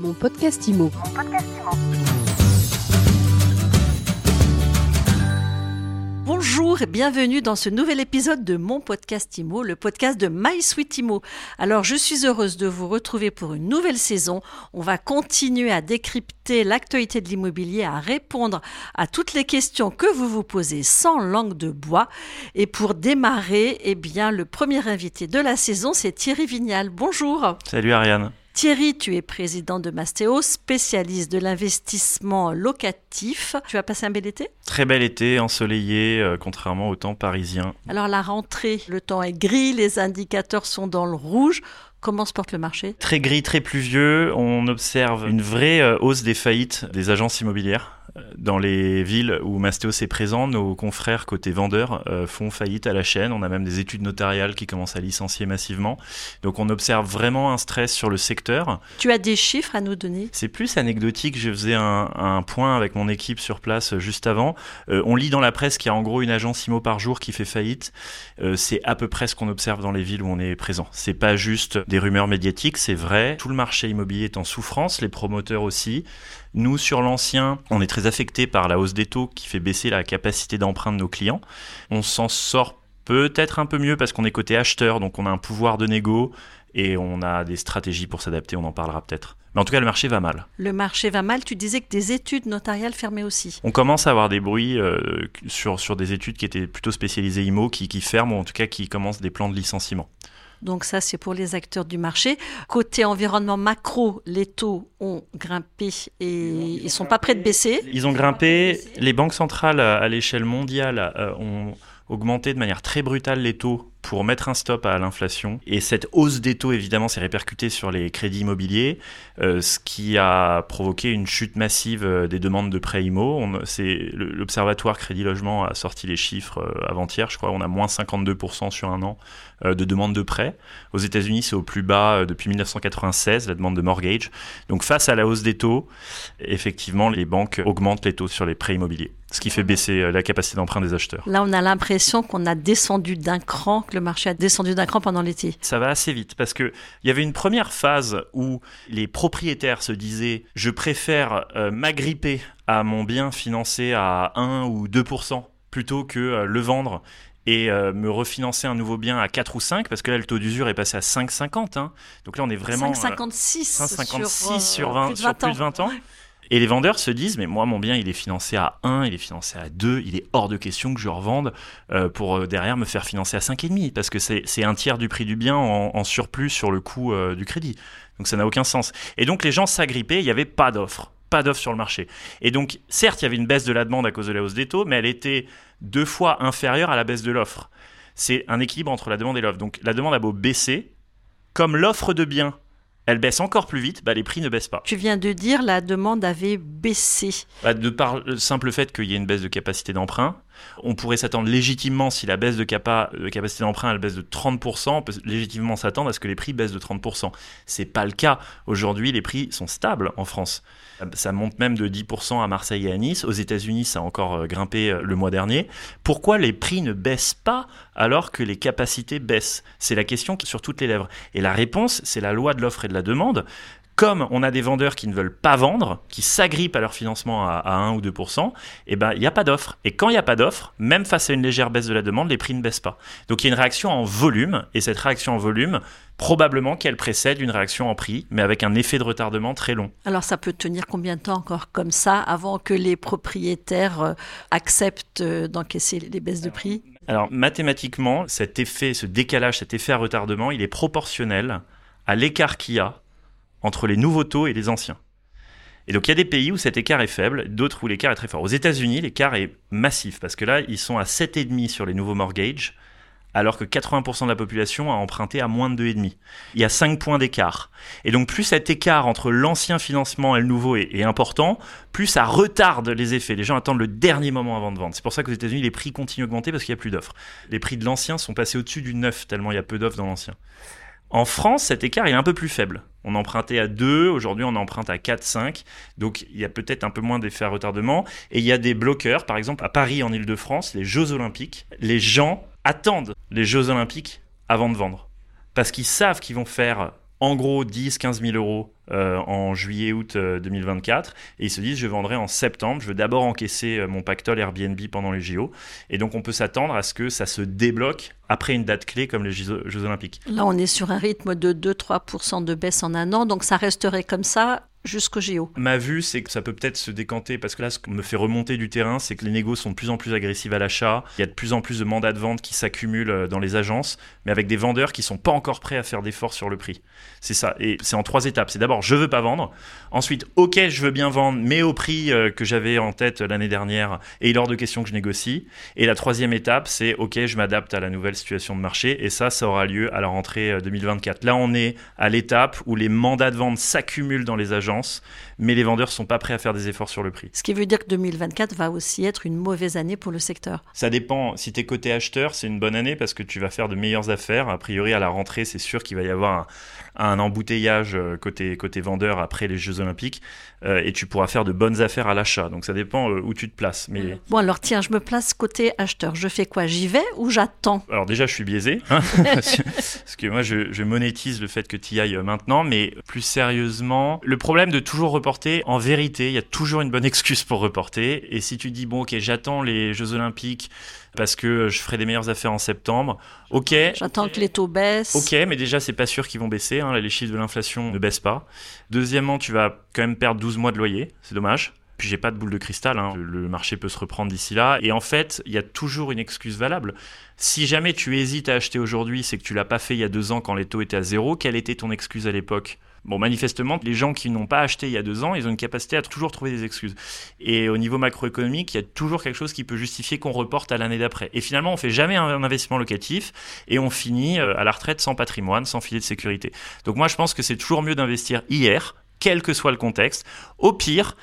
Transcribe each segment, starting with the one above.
Mon podcast IMO. Bonjour et bienvenue dans ce nouvel épisode de mon podcast IMO, le podcast de My Sweet IMO. Alors je suis heureuse de vous retrouver pour une nouvelle saison. On va continuer à décrypter l'actualité de l'immobilier, à répondre à toutes les questions que vous vous posez sans langue de bois. Et pour démarrer, eh bien le premier invité de la saison, c'est Thierry Vignal. Bonjour. Salut Ariane. Thierry, tu es président de Mastéo, spécialiste de l'investissement locatif. Tu as passé un bel été? Très bel été, ensoleillé, euh, contrairement au temps parisien. Alors la rentrée, le temps est gris, les indicateurs sont dans le rouge. Comment se porte le marché? Très gris, très pluvieux. On observe une vraie euh, hausse des faillites des agences immobilières. Dans les villes où Mastéos est présent, nos confrères côté vendeurs euh, font faillite à la chaîne. On a même des études notariales qui commencent à licencier massivement. Donc on observe vraiment un stress sur le secteur. Tu as des chiffres à nous donner? C'est plus anecdotique. Je faisais un, un, point avec mon équipe sur place euh, juste avant. Euh, on lit dans la presse qu'il y a en gros une agence IMO par jour qui fait faillite. Euh, c'est à peu près ce qu'on observe dans les villes où on est présent. C'est pas juste des rumeurs médiatiques, c'est vrai. Tout le marché immobilier est en souffrance, les promoteurs aussi. Nous, sur l'ancien, on est très affecté par la hausse des taux qui fait baisser la capacité d'emprunt de nos clients. On s'en sort peut-être un peu mieux parce qu'on est côté acheteur, donc on a un pouvoir de négo et on a des stratégies pour s'adapter, on en parlera peut-être. Mais en tout cas, le marché va mal. Le marché va mal. Tu disais que des études notariales fermaient aussi. On commence à avoir des bruits euh, sur, sur des études qui étaient plutôt spécialisées IMO, qui, qui ferment, ou en tout cas qui commencent des plans de licenciement. Donc ça, c'est pour les acteurs du marché. Côté environnement macro, les taux ont grimpé et ils ne sont pas prêts de baisser. Ils ont grimpé. Les banques centrales à l'échelle mondiale euh, ont augmenté de manière très brutale les taux pour mettre un stop à l'inflation. Et cette hausse des taux, évidemment, s'est répercutée sur les crédits immobiliers, euh, ce qui a provoqué une chute massive euh, des demandes de prêts IMO. L'Observatoire Crédit Logement a sorti les chiffres euh, avant-hier, je crois. On a moins 52% sur un an de demandes de prêts. Aux États-Unis, c'est au plus bas depuis 1996, la demande de mortgage. Donc, face à la hausse des taux, effectivement, les banques augmentent les taux sur les prêts immobiliers, ce qui fait baisser euh, la capacité d'emprunt des acheteurs. Là, on a l'impression qu'on a descendu d'un cran, que le marché a descendu d'un cran pendant l'été. Ça va assez vite parce que il y avait une première phase où les propriétaires se disaient je préfère euh, m'agripper à mon bien financé à 1 ou 2% plutôt que euh, le vendre et euh, me refinancer un nouveau bien à 4 ou 5 parce que là le taux d'usure est passé à 5,50 hein. donc là on est vraiment 5,56 euh, 5,56 sur, sur, 20, plus de sur 20 plus de 20 ans. Et les vendeurs se disent, mais moi, mon bien, il est financé à 1, il est financé à 2, il est hors de question que je revende euh, pour euh, derrière me faire financer à 5,5, parce que c'est un tiers du prix du bien en, surplus sur le coût euh, du crédit. Donc ça n'a aucun sens. Et donc les gens s'agrippaient, il n'y avait pas d'offre, pas d'offre sur le marché. Et donc, certes, il y avait une baisse de la demande à cause de la hausse des taux, mais elle était deux fois inférieure à la baisse de l'offre. C'est un équilibre entre la demande et l'offre. Donc la demande a beau baisser, comme l'offre de biens elle baisse encore plus vite, bah, les prix ne baissent pas. Tu viens de dire la demande avait baissé. Bah, de par le simple fait qu'il y ait une baisse de capacité d'emprunt, on pourrait s'attendre légitimement, si la baisse de, capa, de capacité d'emprunt elle baisse de 30%, on peut légitimement s'attendre à ce que les prix baissent de 30%. C'est pas le cas. Aujourd'hui, les prix sont stables en France. Ça monte même de 10% à Marseille et à Nice. Aux États-Unis, ça a encore grimpé le mois dernier. Pourquoi les prix ne baissent pas alors que les capacités baissent? C'est la question qui est sur toutes les lèvres. Et la réponse, c'est la loi de l'offre et de la demande comme on a des vendeurs qui ne veulent pas vendre, qui s'agrippent à leur financement à, à 1 ou 2%, eh ben, il n'y a pas d'offre. Et quand il n'y a pas d'offre, même face à une légère baisse de la demande, les prix ne baissent pas. Donc il y a une réaction en volume, et cette réaction en volume, probablement qu'elle précède une réaction en prix, mais avec un effet de retardement très long. Alors ça peut tenir combien de temps encore comme ça avant que les propriétaires euh, acceptent euh, d'encaisser les baisses de prix? Alors mathématiquement, cet effet, ce décalage, cet effet à retardement, il est proportionnel à l'écart qu'il y a entre les nouveaux taux et les anciens. Et donc il y a des pays où cet écart est faible, d'autres où l'écart est très fort. Aux États-Unis, l'écart est massif parce que là, ils sont à 7,5 sur les nouveaux mortgages, alors que 80% de la population a emprunté à moins de 2,5. Il y a 5 points d'écart. Et donc plus cet écart entre l'ancien financement et le nouveau est, est, important, plus ça retarde les effets. Les gens attendent le dernier moment avant de vendre. C'est pour ça qu'aux États-Unis, les prix continuent d'augmenter parce qu'il n'y a plus d'offres. Les prix de l'ancien sont passés au-dessus du neuf tellement il y a peu d'offres dans l'ancien. En France, cet écart est un peu plus faible. On empruntait à 2, aujourd'hui on emprunte à 4, 5. Donc il y a peut-être un peu moins d'effet à retardement. Et il y a des bloqueurs, par exemple à Paris en Ile-de-France, les Jeux Olympiques. Les gens attendent les Jeux Olympiques avant de vendre. Parce qu'ils savent qu'ils vont faire en gros 10, 15 000 euros euh, en juillet-août 2024 et ils se disent je vendrai en septembre, je veux d'abord encaisser mon pactole Airbnb pendant les JO et donc on peut s'attendre à ce que ça se débloque après une date clé comme les Jeux, Olympiques. Là on est sur un rythme de 2-3% de baisse en un an. Donc ça resterait comme ça jusqu'au JO. Ma vue, c'est que ça peut peut-être se décanter parce que là, ce qui me fait remonter du terrain, c'est que les négos sont de plus en plus agressifs à l'achat. Il y a de plus en plus de mandats de vente qui s'accumulent euh, dans les agences, mais avec des vendeurs qui sont pas encore prêts à faire d'efforts sur le prix. C'est ça. Et c'est en trois étapes. C'est d'abord, je veux pas vendre. Ensuite, ok, je veux bien vendre, mais au prix euh, que j'avais en tête l'année dernière et hors de question que je négocie. Et la troisième étape, c'est ok, je m'adapte à la nouvelle situation de marché. Et ça, ça aura lieu à la rentrée 2024. Euh, là, on est à l'étape où les mandats de vente s'accumulent dans les agences mais les vendeurs sont pas prêts à faire des efforts sur le prix. Ce qui veut dire que 2024 va aussi être une mauvaise année pour le secteur. Ça dépend. Si tu es côté acheteur, c'est une bonne année parce que tu vas faire de meilleures affaires. A priori, à la rentrée, c'est sûr qu'il va y avoir un, embouteillage euh, côté, côté vendeur après les Jeux Olympiques euh, et tu pourras faire de bonnes affaires à l'achat. Donc ça dépend euh, où tu te places. Mais... Bon, alors tiens, je me place côté acheteur. Je fais quoi? J'y vais ou j'attends? Alors déjà, je suis biaisé hein, parce que moi, je, je monétise le fait que tu y ailles maintenant, mais plus sérieusement, le problème de toujours reporter, en vérité, il y a toujours une bonne excuse pour reporter. Et si tu dis, bon, ok, j'attends les Jeux Olympiques parce que je ferai des meilleures affaires en septembre, ok. J'attends que les taux baissent. Ok, mais déjà, c'est pas sûr qu'ils vont baisser. Hein, les chiffres de l'inflation ne baissent pas. Deuxièmement, tu vas quand même perdre 12 mois de loyer. C'est dommage. Puis j'ai pas de boule de cristal, hein. le marché peut se reprendre d'ici là. Et en fait, il y a toujours une excuse valable. Si jamais tu hésites à acheter aujourd'hui, c'est que tu l'as pas fait il y a deux ans quand les taux étaient à zéro. Quelle était ton excuse à l'époque? Bon, manifestement, les gens qui n'ont pas acheté il y a deux ans, ils ont une capacité à toujours trouver des excuses. Et au niveau macroéconomique, il y a toujours quelque chose qui peut justifier qu'on reporte à l'année d'après. Et finalement, on fait jamais un investissement locatif et on finit euh, à la retraite sans patrimoine, sans filet de sécurité. Donc moi, je pense que c'est toujours mieux d'investir hier, quel que soit le contexte. Au pire,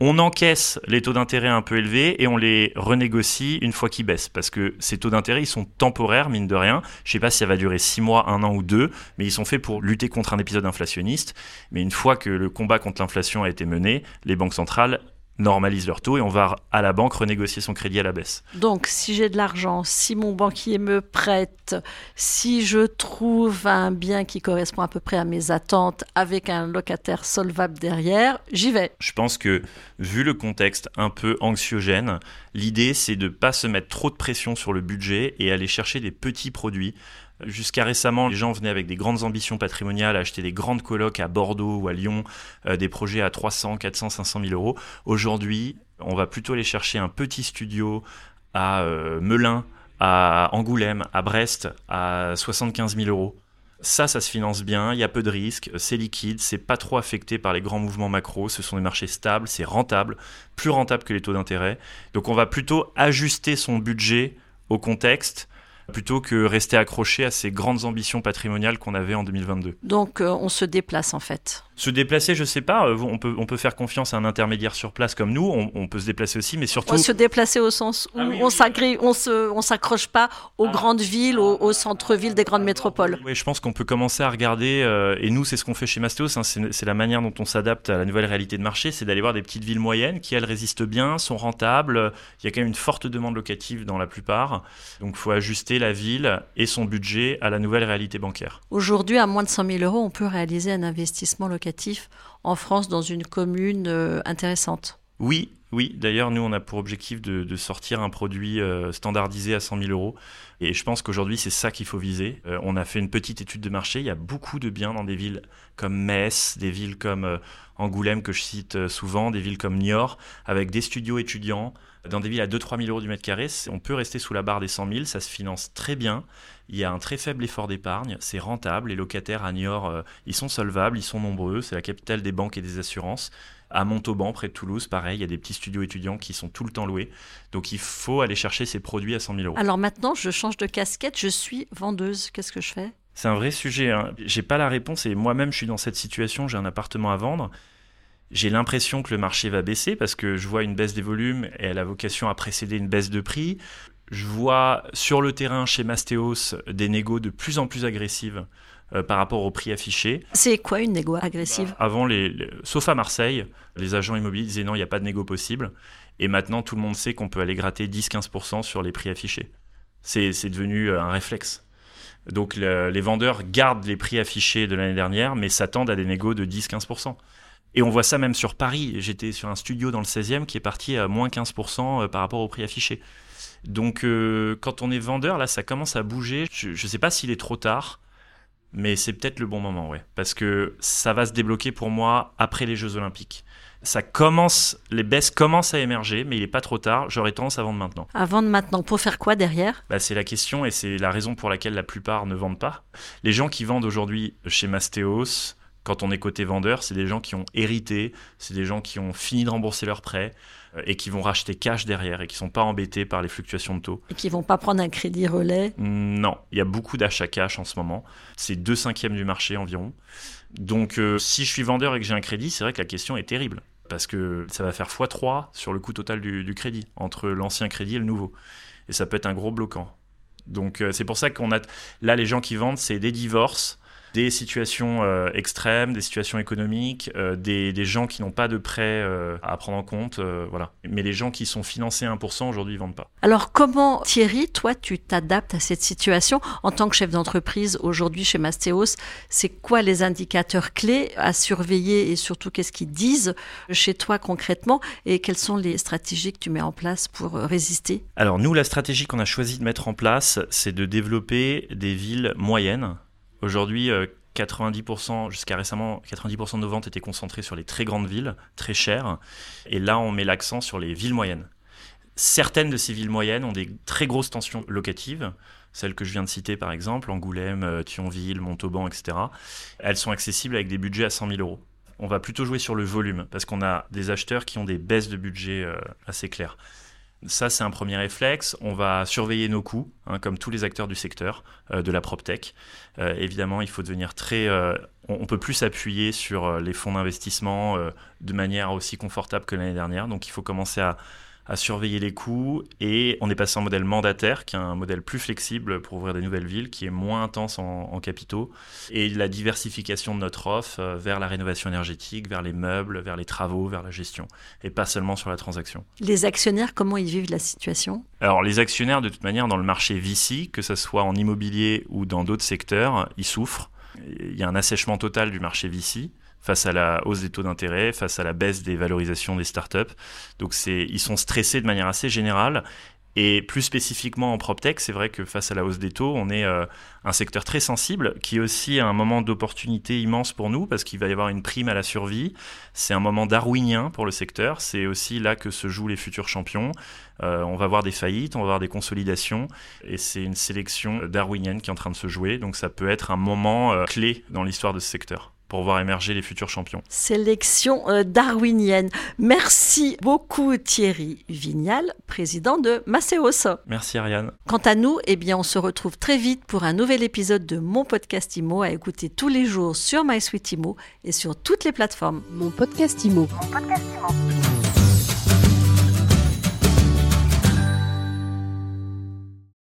on encaisse les taux d'intérêt un peu élevés et on les renégocie une fois qu'ils baissent. Parce que ces taux d'intérêt, ils sont temporaires, mine de rien. Je ne sais pas si ça va durer six mois, un an ou deux, mais ils sont faits pour lutter contre un épisode inflationniste. Mais une fois que le combat contre l'inflation a été mené, les banques centrales normalise leur taux et on va à la banque renégocier son crédit à la baisse. Donc si j'ai de l'argent, si mon banquier me prête, si je trouve un bien qui correspond à peu près à mes attentes avec un locataire solvable derrière, j'y vais. Je pense que vu le contexte un peu anxiogène, l'idée c'est de ne pas se mettre trop de pression sur le budget et aller chercher des petits produits Jusqu'à récemment, les gens venaient avec des grandes ambitions patrimoniales, acheter des grandes colocs à Bordeaux ou à Lyon, euh, des projets à 300, 400, 500 000 euros. Aujourd'hui, on va plutôt aller chercher un petit studio à euh, Melun, à Angoulême, à Brest, à 75 000 euros. Ça, ça se finance bien, il y a peu de risques, c'est liquide, c'est pas trop affecté par les grands mouvements macro, ce sont des marchés stables, c'est rentable, plus rentable que les taux d'intérêt. Donc on va plutôt ajuster son budget au contexte plutôt que rester accroché à ces grandes ambitions patrimoniales qu'on avait en 2022. Donc euh, on se déplace en fait. Se déplacer, je sais pas, euh, on peut, on peut faire confiance à un intermédiaire sur place comme nous, on, peut se déplacer aussi, mais surtout... On se déplacer au sens où ah on on s'accroche pas aux ah. grandes villes, aux, centres-villes des grandes métropoles. Oui, je pense qu'on peut commencer à regarder, euh, et nous c'est ce qu'on fait chez Mastéos, hein, c'est la manière dont on s'adapte à la nouvelle réalité de marché, c'est d'aller voir des petites villes moyennes qui elles résistent bien, sont rentables, il y a quand même une forte demande locative dans la plupart, donc il faut ajuster la ville et son budget à la nouvelle réalité bancaire. Aujourd'hui, à moins de 100 000 euros, on peut réaliser un investissement locatif en France dans une commune euh, intéressante. Oui, oui. D'ailleurs, nous, on a pour objectif de, sortir un produit euh, standardisé à 100 000 euros. Et je pense qu'aujourd'hui, c'est ça qu'il faut viser. Euh, on a fait une petite étude de marché. Il y a beaucoup de biens dans des villes comme Metz, des villes comme Angoulême, que je cite souvent, des villes comme Niort, avec des studios étudiants. Dans des villes à 2-3 000 euros du mètre carré, on peut rester sous la barre des 100 000. Ça se finance très bien. Il y a un très faible effort d'épargne, c'est rentable. Les locataires à Niort, euh, ils sont solvables, ils sont nombreux. C'est la capitale des banques et des assurances. À Montauban, près de Toulouse, pareil, il y a des petits studios étudiants qui sont tout le temps loués. Donc il faut aller chercher ces produits à 100 000 euros. Alors maintenant, je change de casquette, je suis vendeuse. Qu'est-ce que je fais? C'est un vrai sujet. Hein. J'ai pas la réponse et moi-même, je suis dans cette situation. J'ai un appartement à vendre. J'ai l'impression que le marché va baisser parce que je vois une baisse des volumes et elle a vocation à précéder une baisse de prix. Je vois sur le terrain chez Mastéos des négos de plus en plus agressives euh, par rapport au prix affiché. C'est quoi une négo agressive bah, Avant, les, sauf à Marseille, les agents immobiliers disaient non, il n'y a pas de négo possible. Et maintenant, tout le monde sait qu'on peut aller gratter 10-15% sur les prix affichés. C'est devenu euh, un réflexe. Donc le- les vendeurs gardent les prix affichés de l'année dernière, mais s'attendent à des négos de 10-15%. Et on voit ça même sur Paris. J'étais sur un studio dans le 16e qui est parti à moins 15% par rapport au prix affiché. Donc euh, quand on est vendeur, là, ça commence à bouger. Je ne sais pas s'il est trop tard, mais c'est peut-être le bon moment, ouais. Parce que ça va se débloquer pour moi après les Jeux Olympiques. Ça commence, les baisses commencent à émerger, mais il n'est pas trop tard. J'aurais tendance à vendre maintenant. Avant de maintenant, pour faire quoi derrière? Bah, c'est la question et c'est la raison pour laquelle la plupart ne vendent pas. Les gens qui vendent aujourd'hui chez Mastéos, quand on est côté vendeur, c'est des gens qui ont hérité, c'est des gens qui ont fini de rembourser leurs prêts euh, et qui vont racheter cash derrière et qui sont pas embêtés par les fluctuations de taux. Et qui vont pas prendre un crédit relais? Non, il y a beaucoup d'achats cash en ce moment. C'est deux cinquièmes du marché environ. Donc euh, si je suis vendeur et que j'ai un crédit, c'est vrai que la question est terrible. Parce que ça va faire x3 sur le coût total du, du crédit, entre l'ancien crédit et le nouveau. Et ça peut être un gros bloquant. Donc euh, c'est pour ça qu'on a... Là, les gens qui vendent, c'est des divorces, des situations euh, extrêmes, des situations économiques, euh, des, des gens qui n'ont pas de prêt euh, à prendre en compte. voilà. Mais les gens qui sont financés à 1%, aujourd'hui, ils vendent pas. Alors comment, Thierry, toi, tu t'adaptes à cette situation en tant que chef d'entreprise aujourd'hui chez Mastéos? C'est quoi les indicateurs clés à surveiller et surtout qu'est-ce qu'ils disent chez toi concrètement? Et quelles sont les stratégies que tu mets en place pour résister? Alors nous, la stratégie qu'on a choisi de mettre en place, c'est de développer des villes moyennes. Aujourd'hui, euh, 90%, jusqu'à récemment, 90% de nos ventes étaient concentrées sur les très grandes villes, très chères. Et là, on met l'accent sur les villes moyennes. Certaines de ces villes moyennes ont des très grosses tensions locatives. Celles que je viens de citer, par exemple, Angoulême, euh, Thionville, Montauban, etc. Elles sont accessibles avec des budgets à 100 000 euros. On va plutôt jouer sur le volume, parce qu'on a des acheteurs qui ont des baisses de budget euh, assez claires. Ça, c'est un premier réflexe. On va surveiller nos coûts, hein, comme tous les acteurs du secteur euh, de la PropTech. Euh, évidemment, il faut devenir très. euh, on, on peut plus s'appuyer sur euh, les fonds d'investissement de manière aussi confortable que l'année dernière. Donc, il faut commencer à, à surveiller les coûts. Et on est passé en modèle mandataire, qui est un modèle plus flexible pour ouvrir des nouvelles villes, qui est moins intense en, en capitaux. Et la diversification de notre offre euh, vers la rénovation énergétique, vers les meubles, vers les travaux, vers la gestion, et pas seulement sur la transaction. Les actionnaires, comment ils vivent la situation? Alors les actionnaires, de toute manière, dans le marché VC, que ce soit en immobilier ou dans d'autres secteurs, ils souffrent. Il y a un assèchement total du marché VC face à la hausse des taux d'intérêt, face à la baisse des valorisations des startups. Donc ils sont stressés de manière assez générale. Et plus spécifiquement en PropTech, c'est vrai que face à la hausse des taux, on est euh, un secteur très sensible qui est aussi un moment d'opportunité immense pour nous parce qu'il va y avoir une prime à la survie. C'est un moment darwinien pour le secteur. C'est aussi là que se jouent les futurs champions. Euh, on va voir des faillites, on va voir des consolidations et c'est une sélection darwinienne qui est en train de se jouer. Donc ça peut être un moment euh, clé dans l'histoire de ce secteur pour voir émerger les futurs champions. Sélection euh, darwinienne. Merci beaucoup Thierry Vignal, président de Macéos. Merci Ariane. Quant à nous, eh bien, on se retrouve très vite pour un nouvel épisode de mon podcast IMO à écouter tous les jours sur MySuite IMO et sur toutes les plateformes. Mon podcast IMO. Mon podcast Imo.